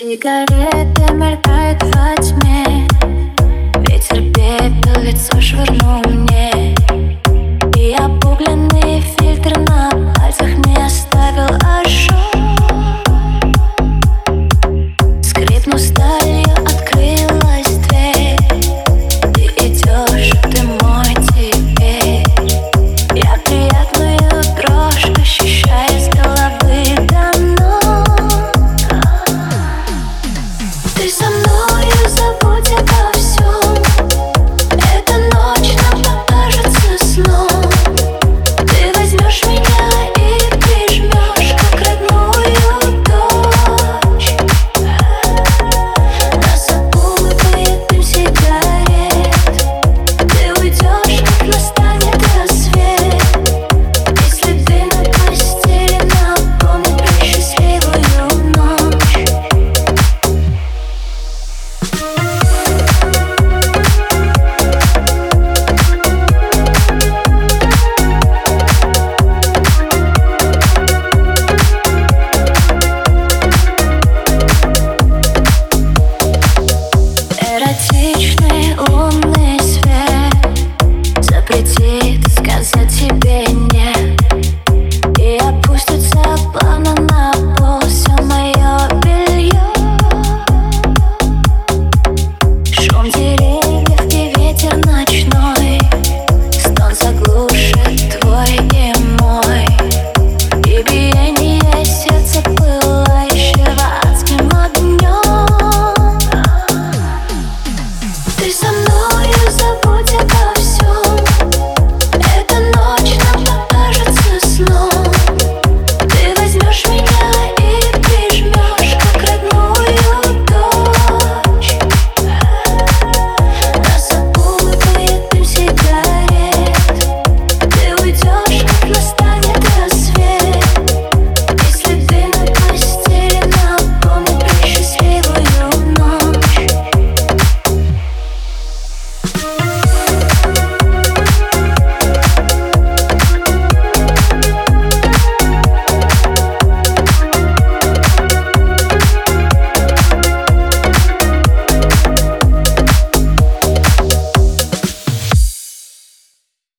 Сигареты мелькают во тьме. Ветер пепел лицо швырнул